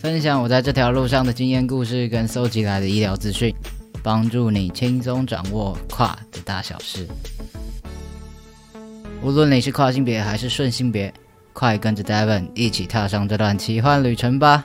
分享我在这条路上的经验故事跟搜集来的医疗资讯，帮助你轻松掌握跨的大小事。无论你是跨性别还是顺性别，快跟着 Devon 一起踏上这段奇幻旅程吧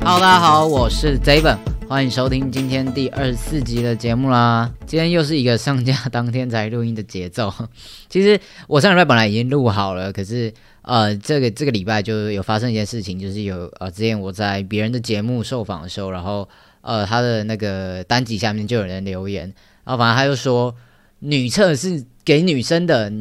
！Hello，大家好，我是 Devon。欢迎收听今天第二十四集的节目啦！今天又是一个上架当天才录音的节奏。其实我上礼拜本来已经录好了，可是呃，这个这个礼拜就有发生一件事情，就是有呃，之前我在别人的节目受访的时候，然后呃，他的那个单集下面就有人留言，然后反正他就说女厕是给女生的，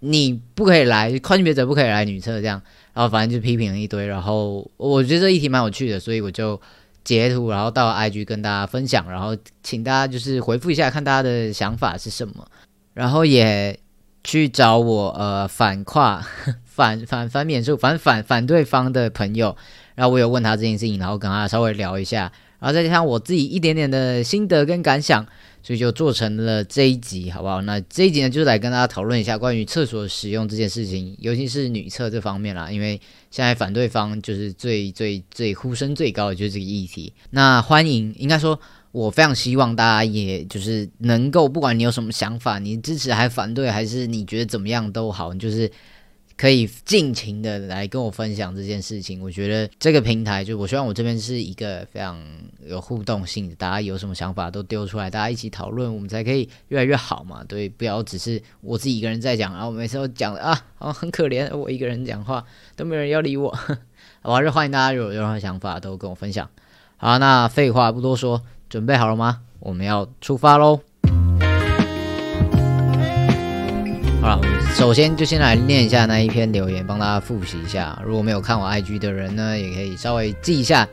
你不可以来，宽别者不可以来女厕这样，然后反正就批评了一堆，然后我觉得这议题蛮有趣的，所以我就。截图，然后到 IG 跟大家分享，然后请大家就是回复一下，看大家的想法是什么，然后也去找我呃反跨 反反反免数反反反对方的朋友，然后我有问他这件事情，然后跟他稍微聊一下，然后再加上我自己一点点的心得跟感想。所以就做成了这一集，好不好？那这一集呢，就是来跟大家讨论一下关于厕所使用这件事情，尤其是女厕这方面啦。因为现在反对方就是最最最呼声最高的就是这个议题。那欢迎，应该说，我非常希望大家也就是能够，不管你有什么想法，你支持还反对，还是你觉得怎么样都好，就是。可以尽情的来跟我分享这件事情，我觉得这个平台就我希望我这边是一个非常有互动性的，大家有什么想法都丢出来，大家一起讨论，我们才可以越来越好嘛。对，不要只是我自己一个人在讲，然后每次都讲啊，好很可怜，我一个人讲话都没人要理我。我还是欢迎大家有任何想法都跟我分享。好，那废话不多说，准备好了吗？我们要出发喽！好了，首先就先来念一下那一篇留言，帮大家复习一下。如果没有看我 IG 的人呢，也可以稍微记一下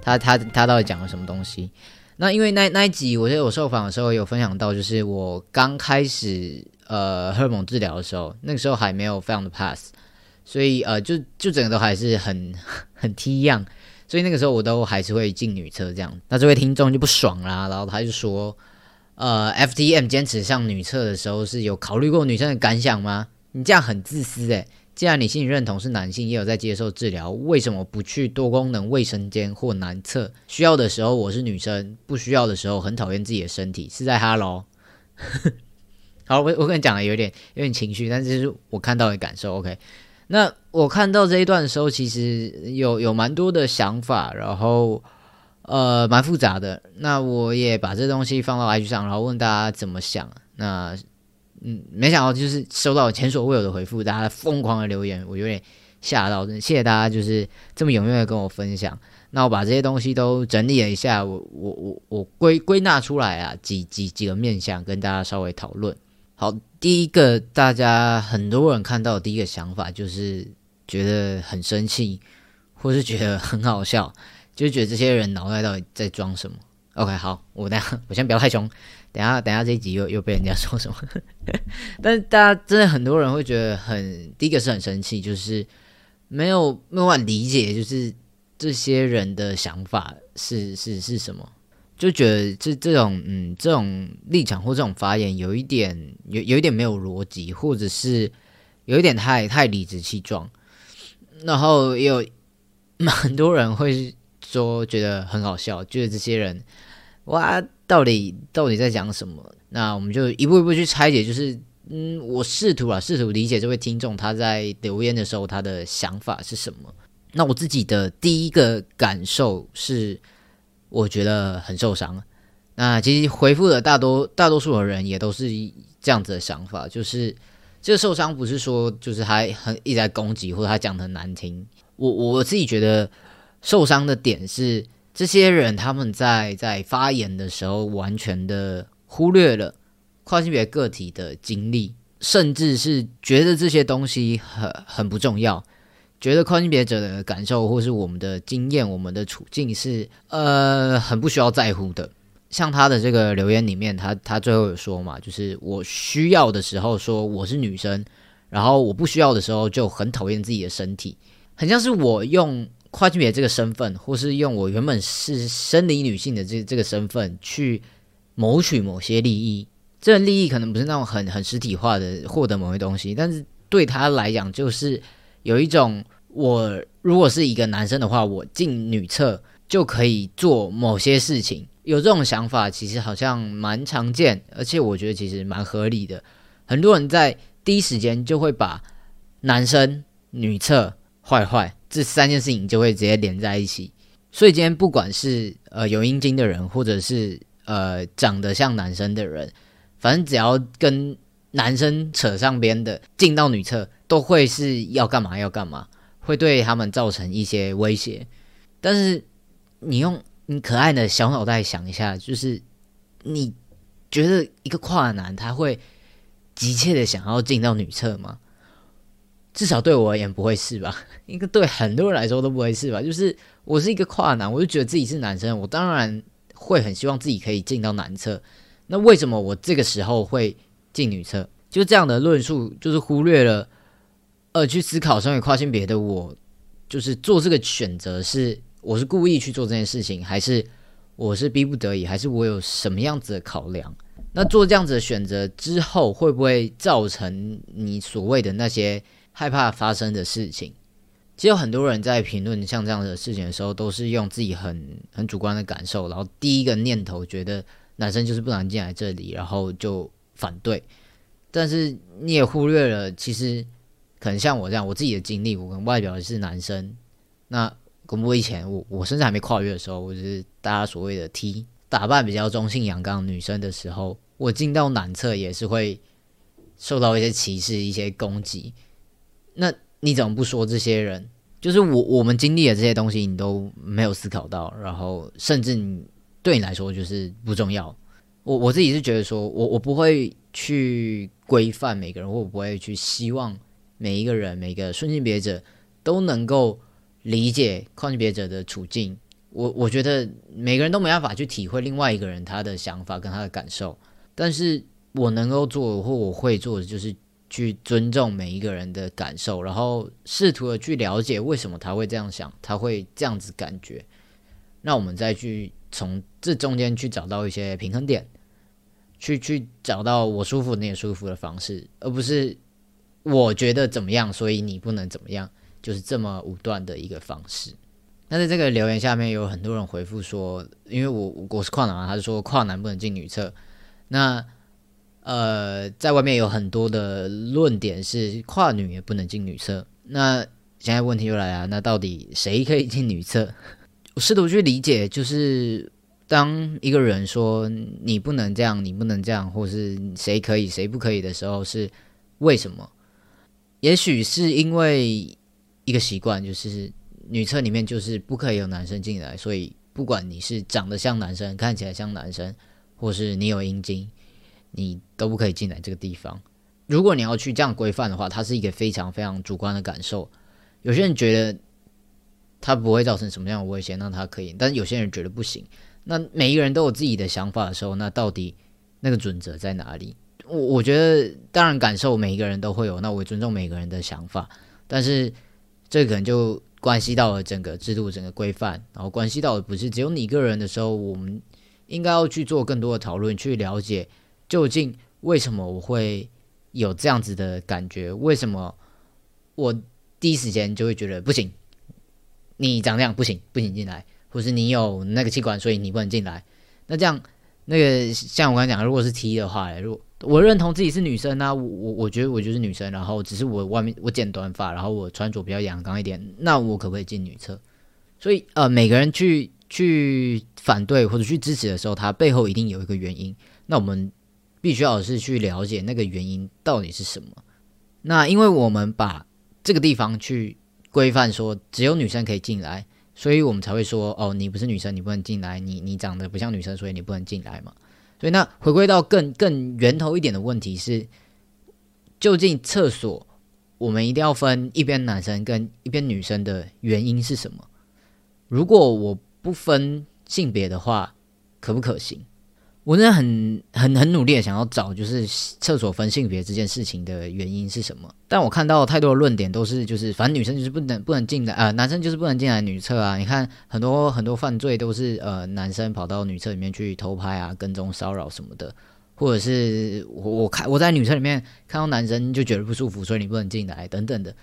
他他他到底讲了什么东西。那因为那那一集，我记得我受访的时候有分享到，就是我刚开始呃荷尔蒙治疗的时候，那个时候还没有非常的 pass，所以呃就就整个都还是很 很 T 样，所以那个时候我都还是会进女厕这样。那这位听众就不爽啦，然后他就说。呃，FTM 坚持上女厕的时候，是有考虑过女生的感想吗？你这样很自私诶。既然你心理认同是男性，也有在接受治疗，为什么不去多功能卫生间或男厕？需要的时候我是女生，不需要的时候很讨厌自己的身体，是在哈喽？好，我我跟你讲了，有点有点情绪，但是我看到的感受。OK，那我看到这一段的时候，其实有有蛮多的想法，然后。呃，蛮复杂的。那我也把这东西放到 IG 上，然后问大家怎么想。那嗯，没想到就是收到前所未有的回复，大家疯狂的留言，我有点吓到，谢谢大家就是这么踊跃的跟我分享。那我把这些东西都整理了一下，我我我我归归纳出来啊，几几几个面向跟大家稍微讨论。好，第一个大家很多人看到第一个想法就是觉得很生气，或是觉得很好笑，就觉得这些人脑袋到底在装什么？OK，好，我等下 我先不要太凶，等下等下这一集又又被人家说什么？但是大家真的很多人会觉得很，第一个是很生气，就是没有没有办法理解，就是。这些人的想法是是是什么？就觉得这这种嗯这种立场或这种发言有一点有有一点没有逻辑，或者是有一点太太理直气壮。然后也有 很多人会说觉得很好笑，觉得这些人哇到底到底在讲什么？那我们就一步一步去拆解，就是嗯我试图啊试图理解这位听众他在留言的时候他的想法是什么。那我自己的第一个感受是，我觉得很受伤。那其实回复的大多大多数的人也都是这样子的想法，就是这个受伤不是说就是他很一直在攻击或者他讲的很难听。我我自己觉得受伤的点是，这些人他们在在发言的时候，完全的忽略了跨性别个体的经历，甚至是觉得这些东西很很不重要。觉得跨性别者的感受，或是我们的经验、我们的处境是呃很不需要在乎的。像他的这个留言里面，他他最后有说嘛，就是我需要的时候说我是女生，然后我不需要的时候就很讨厌自己的身体，很像是我用跨性别这个身份，或是用我原本是生理女性的这这个身份去谋取某些利益。这个利益可能不是那种很很实体化的获得某些东西，但是对他来讲就是有一种。我如果是一个男生的话，我进女厕就可以做某些事情。有这种想法，其实好像蛮常见，而且我觉得其实蛮合理的。很多人在第一时间就会把男生、女厕、坏坏这三件事情就会直接连在一起。所以今天不管是呃有阴茎的人，或者是呃长得像男生的人，反正只要跟男生扯上边的，进到女厕都会是要干嘛要干嘛。会对他们造成一些威胁，但是你用你可爱的小脑袋想一下，就是你觉得一个跨男他会急切的想要进到女厕吗？至少对我而言不会是吧？应该对很多人来说都不会是吧？就是我是一个跨男，我就觉得自己是男生，我当然会很希望自己可以进到男厕。那为什么我这个时候会进女厕？就这样的论述，就是忽略了。呃，去思考身为跨性别的我，就是做这个选择是我是故意去做这件事情，还是我是逼不得已，还是我有什么样子的考量？那做这样子的选择之后，会不会造成你所谓的那些害怕发生的事情？其实有很多人在评论像这样的事情的时候，都是用自己很很主观的感受，然后第一个念头觉得男生就是不能进来这里，然后就反对。但是你也忽略了，其实。可能像我这样，我自己的经历，我跟外表是男生。那公布以前，我我甚至还没跨越的时候，我就是大家所谓的 T，打扮比较中性阳刚女生的时候，我进到男厕也是会受到一些歧视、一些攻击。那你怎么不说这些人？就是我我们经历的这些东西，你都没有思考到，然后甚至你对你来说就是不重要。我我自己是觉得说，我我不会去规范每个人，或我不会去希望。每一个人，每个顺性别者都能够理解跨性别者的处境。我我觉得每个人都没办法去体会另外一个人他的想法跟他的感受，但是我能够做或我会做的就是去尊重每一个人的感受，然后试图的去了解为什么他会这样想，他会这样子感觉。那我们再去从这中间去找到一些平衡点，去去找到我舒服你也舒服的方式，而不是。我觉得怎么样，所以你不能怎么样，就是这么武断的一个方式。那在这个留言下面有很多人回复说，因为我我是跨男，他是说跨男不能进女厕。那呃，在外面有很多的论点是跨女也不能进女厕。那现在问题又来了，那到底谁可以进女厕？我试图去理解，就是当一个人说你不能这样，你不能这样，或是谁可以谁不可以的时候，是为什么？也许是因为一个习惯，就是女厕里面就是不可以有男生进来，所以不管你是长得像男生，看起来像男生，或是你有阴茎，你都不可以进来这个地方。如果你要去这样规范的话，它是一个非常非常主观的感受。有些人觉得它不会造成什么样的危险，那它可以；但有些人觉得不行。那每一个人都有自己的想法的时候，那到底那个准则在哪里？我我觉得，当然感受每一个人都会有，那我尊重每个人的想法。但是这可能就关系到了整个制度、整个规范，然后关系到的不是只有你一个人的时候，我们应该要去做更多的讨论，去了解究竟为什么我会。有这样子的感觉，为什么我第一时间就会觉得不行？你长这样不行，不行进来，或是你有那个气管，所以你不能进来。那这样，那个像我刚才讲，如果是 T 的话，如果我认同自己是女生啊，我我我觉得我就是女生，然后只是我外面我剪短发，然后我穿着比较阳刚一点，那我可不可以进女厕？所以呃，每个人去去反对或者去支持的时候，他背后一定有一个原因。那我们。必须要是去了解那个原因到底是什么。那因为我们把这个地方去规范说只有女生可以进来，所以我们才会说哦，你不是女生，你不能进来。你你长得不像女生，所以你不能进来嘛。所以那回归到更更源头一点的问题是，究竟厕所我们一定要分一边男生跟一边女生的原因是什么？如果我不分性别的话，可不可行？我真的很很很努力的想要找，就是厕所分性别这件事情的原因是什么？但我看到太多的论点都是，就是反正女生就是不能不能进来，呃，男生就是不能进来女厕啊。你看很多很多犯罪都是呃男生跑到女厕里面去偷拍啊、跟踪骚扰什么的，或者是我我看我在女厕里面看到男生就觉得不舒服，所以你不能进来等等的。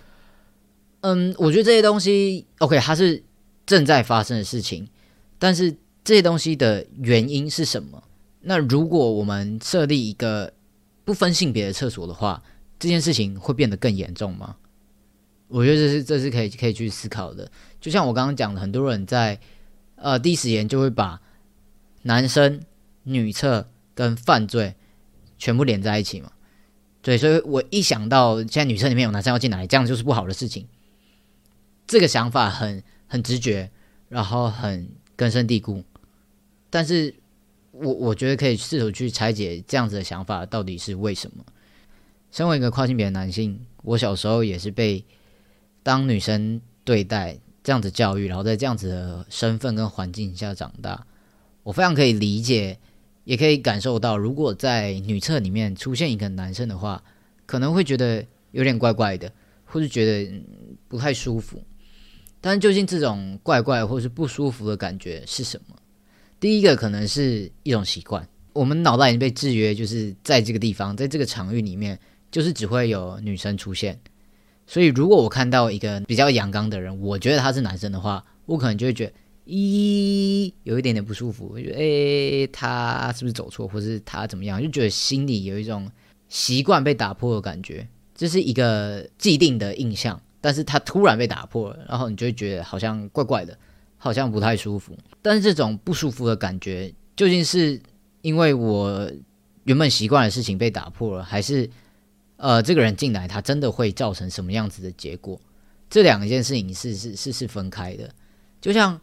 嗯，我觉得这些东西 OK，它是正在发生的事情，但是这些东西的原因是什么？那如果我们设立一个不分性别的厕所的话，这件事情会变得更严重吗？我觉得这是这是可以可以去思考的。就像我刚刚讲的，很多人在呃第一时间就会把男生女厕跟犯罪全部连在一起嘛。对，所以我一想到现在女厕里面有男生要进来，这样就是不好的事情。这个想法很很直觉，然后很根深蒂固，但是。我我觉得可以试图去拆解这样子的想法到底是为什么。身为一个跨性别的男性，我小时候也是被当女生对待这样子教育，然后在这样子的身份跟环境下长大。我非常可以理解，也可以感受到，如果在女厕里面出现一个男生的话，可能会觉得有点怪怪的，或是觉得不太舒服。但究竟这种怪怪或是不舒服的感觉是什么？第一个可能是一种习惯，我们脑袋已经被制约，就是在这个地方，在这个场域里面，就是只会有女生出现。所以，如果我看到一个比较阳刚的人，我觉得他是男生的话，我可能就会觉得，咦，有一点点不舒服，我觉得，诶，他是不是走错，或是他怎么样，就觉得心里有一种习惯被打破的感觉，这是一个既定的印象，但是他突然被打破了，然后你就会觉得好像怪怪的。好像不太舒服，但是这种不舒服的感觉，究竟是因为我原本习惯的事情被打破了，还是呃，这个人进来他真的会造成什么样子的结果？这两件事情是是是是分开的。就像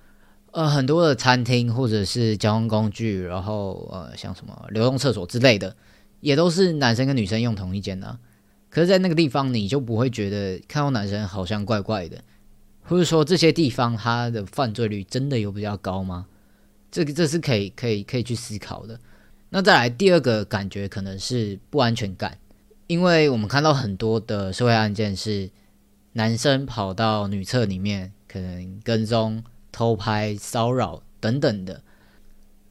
呃，很多的餐厅或者是交通工具，然后呃，像什么流动厕所之类的，也都是男生跟女生用同一间的。可是，在那个地方，你就不会觉得看到男生好像怪怪的。或者说这些地方它的犯罪率真的有比较高吗？这个这是可以可以可以去思考的。那再来第二个感觉可能是不安全感，因为我们看到很多的社会案件是男生跑到女厕里面，可能跟踪、偷拍、骚扰等等的。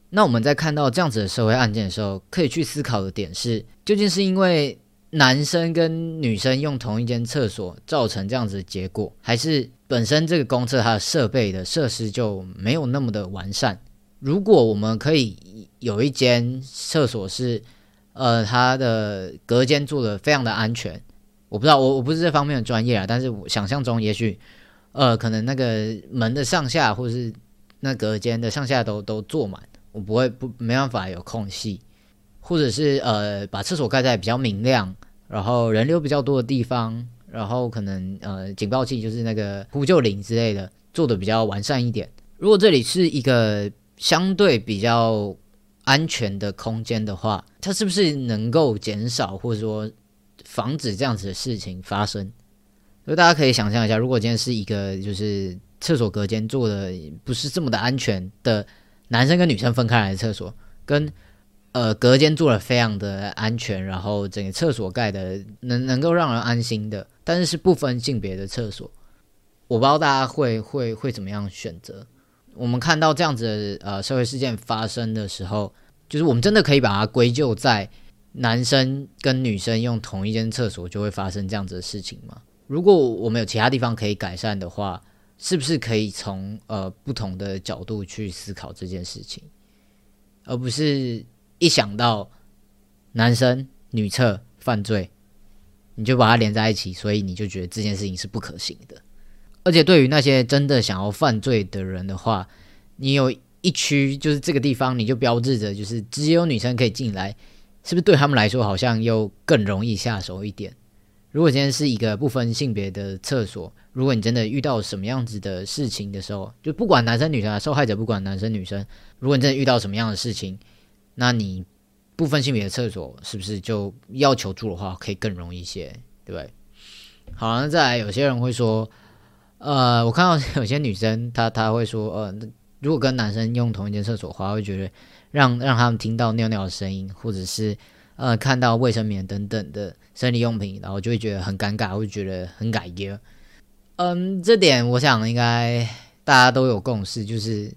那我们在看到这样子的社会案件的时候，可以去思考的点是，究竟是因为男生跟女生用同一间厕所造成这样子的结果，还是？本身这个公厕它的设备的设施就没有那么的完善。如果我们可以有一间厕所是，呃，它的隔间做的非常的安全，我不知道我我不是这方面的专业啊，但是我想象中也许，呃，可能那个门的上下或是那隔间的上下都都坐满，我不会不没办法有空隙，或者是呃把厕所盖在比较明亮，然后人流比较多的地方。然后可能呃警报器就是那个呼救铃之类的做的比较完善一点。如果这里是一个相对比较安全的空间的话，它是不是能够减少或者说防止这样子的事情发生？所以大家可以想象一下，如果今天是一个就是厕所隔间做的不是这么的安全的男生跟女生分开来的厕所，跟呃隔间做的非常的安全，然后整个厕所盖的能能够让人安心的，但是是不分性别的厕所，我不知道大家会会会怎么样选择。我们看到这样子的呃社会事件发生的时候，就是我们真的可以把它归咎在男生跟女生用同一间厕所就会发生这样子的事情吗？如果我们有其他地方可以改善的话，是不是可以从呃不同的角度去思考这件事情，而不是一想到男生女厕犯罪，你就把它连在一起，所以你就觉得这件事情是不可行的。而且对于那些真的想要犯罪的人的话，你有一区就是这个地方，你就标志着就是只有女生可以进来，是不是对他们来说好像又更容易下手一点？如果今天是一个不分性别的厕所，如果你真的遇到什么样子的事情的时候，就不管男生女生，受害者不管男生女生，如果你真的遇到什么样的事情，那你不分性别的厕所是不是就要求助的话，可以更容易一些，对不对？好，那再来，有些人会说，呃，我看到有些女生，她她会说，呃，如果跟男生用同一间厕所的话，会觉得让让他们听到尿尿的声音，或者是呃看到卫生棉等等的。生理用品，然后就会觉得很尴尬，会觉得很改耶。嗯，这点我想应该大家都有共识，就是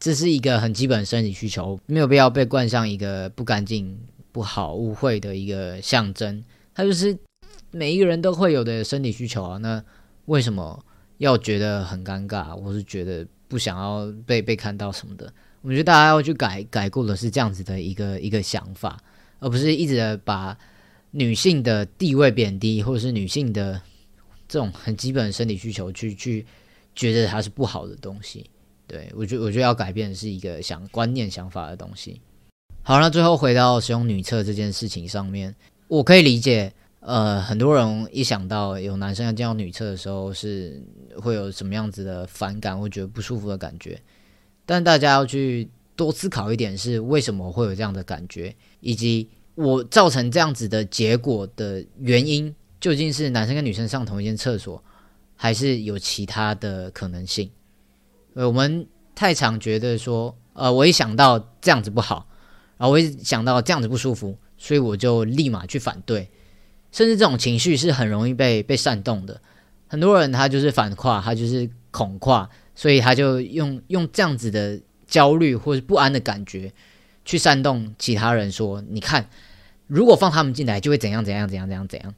这是一个很基本的生理需求，没有必要被冠上一个不干净、不好、污秽的一个象征。它就是每一个人都会有的生理需求啊。那为什么要觉得很尴尬，或是觉得不想要被被看到什么的？我觉得大家要去改改过的是这样子的一个一个想法，而不是一直把。女性的地位贬低，或者是女性的这种很基本的生理需求，去去觉得它是不好的东西。对我觉得，我觉得要改变的是一个想观念、想法的东西。好，那最后回到使用女厕这件事情上面，我可以理解，呃，很多人一想到有男生要进到女厕的时候，是会有什么样子的反感，或觉得不舒服的感觉。但大家要去多思考一点，是为什么会有这样的感觉，以及。我造成这样子的结果的原因，究竟是男生跟女生上同一间厕所，还是有其他的可能性？我们太常觉得说，呃，我一想到这样子不好，然后我一想到这样子不舒服，所以我就立马去反对，甚至这种情绪是很容易被被煽动的。很多人他就是反跨，他就是恐跨，所以他就用用这样子的焦虑或者不安的感觉去煽动其他人说，你看。如果放他们进来，就会怎样怎样怎样怎样怎样，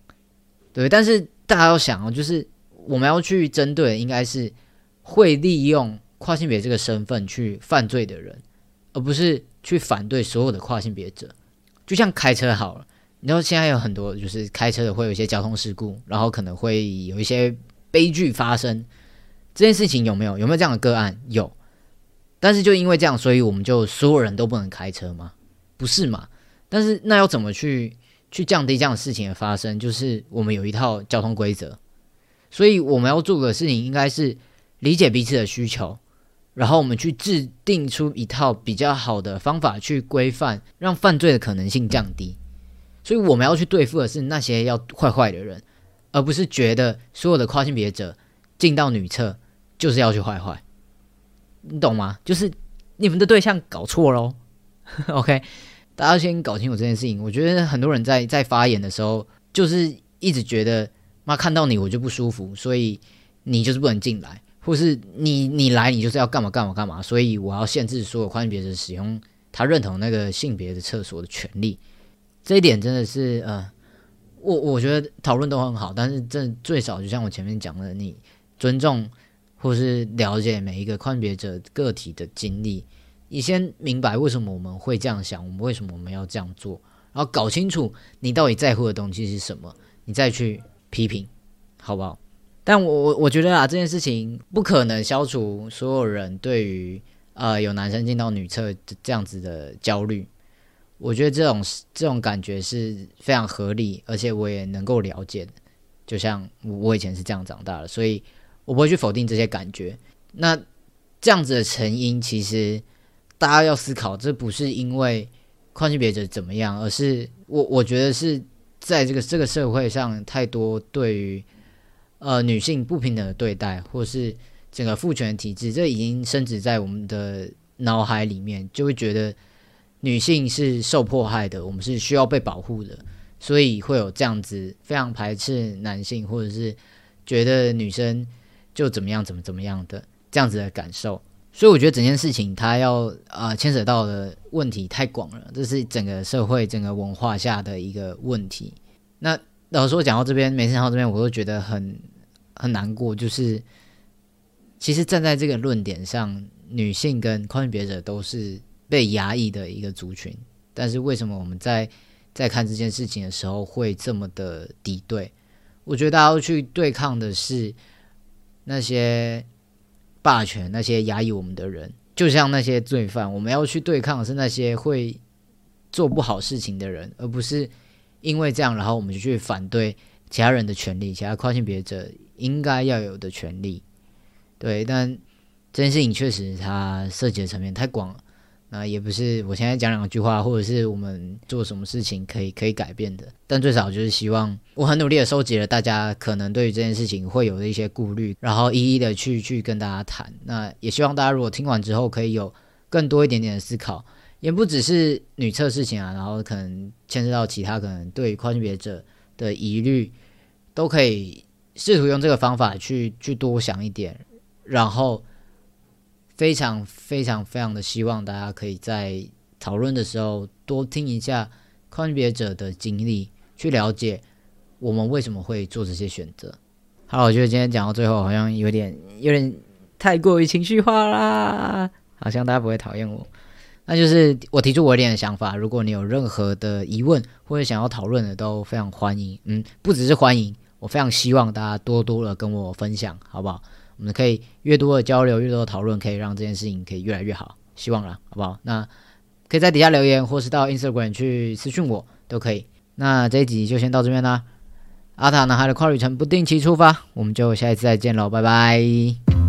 对。但是大家要想哦，就是我们要去针对，应该是会利用跨性别这个身份去犯罪的人，而不是去反对所有的跨性别者。就像开车好了，你知道现在有很多就是开车的会有一些交通事故，然后可能会有一些悲剧发生。这件事情有没有有没有这样的个案？有。但是就因为这样，所以我们就所有人都不能开车吗？不是嘛？但是那要怎么去去降低这样的事情的发生？就是我们有一套交通规则，所以我们要做的事情应该是理解彼此的需求，然后我们去制定出一套比较好的方法去规范，让犯罪的可能性降低。所以我们要去对付的是那些要坏坏的人，而不是觉得所有的跨性别者进到女厕就是要去坏坏，你懂吗？就是你们的对象搞错喽。OK。大家先搞清楚这件事情。我觉得很多人在在发言的时候，就是一直觉得妈看到你我就不舒服，所以你就是不能进来，或是你你来你就是要干嘛干嘛干嘛，所以我要限制所有跨性别者使用他认同那个性别的厕所的权利。这一点真的是呃，我我觉得讨论都很好，但是这最少就像我前面讲的，你尊重或是了解每一个跨性别者个体的经历。你先明白为什么我们会这样想，我们为什么我们要这样做，然后搞清楚你到底在乎的东西是什么，你再去批评，好不好？但我我我觉得啊，这件事情不可能消除所有人对于呃有男生进到女厕这样子的焦虑。我觉得这种这种感觉是非常合理，而且我也能够了解。就像我以前是这样长大的，所以我不会去否定这些感觉。那这样子的成因，其实大家要思考，这不是因为跨性别者怎么样，而是我我觉得是在这个这个社会上，太多对于呃女性不平等的对待，或是整个父权体制，这已经深植在我们的脑海里面，就会觉得女性是受迫害的，我们是需要被保护的。所以会有这样子非常排斥男性，或者是觉得女生就怎么样怎么怎么样的这样子的感受。所以我觉得整件事情它要呃牵扯到的问题太广了，这是整个社会整个文化下的一个问题。那老实说讲到这边，每次讲到这边，我都觉得很很难过。就是其实站在这个论点上，女性跟跨性别者都是被压抑的一个族群，但是为什么我们在在看这件事情的时候会这么的敌对，我觉得大家要去对抗的是那些霸权、那些压抑我们的人，就像那些罪犯，我们要去对抗的是那些会做不好事情的人，而不是因为这样，然后我们就去反对其他人的权利，其他跨性别者应该要有的权利。对，但这件事情确实它涉及的层面太广了。那也不是我现在讲两句话，或者是我们做什么事情可以可以改变的。但最少就是希望我很努力的收集了大家可能对于这件事情会有的一些顾虑，然后一一的去去跟大家谈。那也希望大家如果听完之后可以有更多一点点的思考，也不只是女厕事情啊，然后可能牵涉到其他可能对跨性别者的疑虑，都可以试图用这个方法去去多想一点，然后。非常非常非常的希望大家可以在讨论的时候多听一下跨性别者的经历，去了解我们为什么会做这些选择。好，我觉得今天讲到最后好像有点有点太过于情绪化啦，好像大家不会讨厌我。那就是我提出我一点的想法，如果你有任何的疑问或者想要讨论的，都非常欢迎。嗯，不只是欢迎，我非常希望大家多多的跟我分享，好不好？我们可以越多的交流，越多的讨论，可以让这件事情可以越来越好。希望啦，好不好？那可以在底下留言，或是到 Instagram 去私讯我，都可以。那这一集就先到这边啦。阿塔男孩的跨旅程不定期出发，我们就下一次再见喽，拜拜。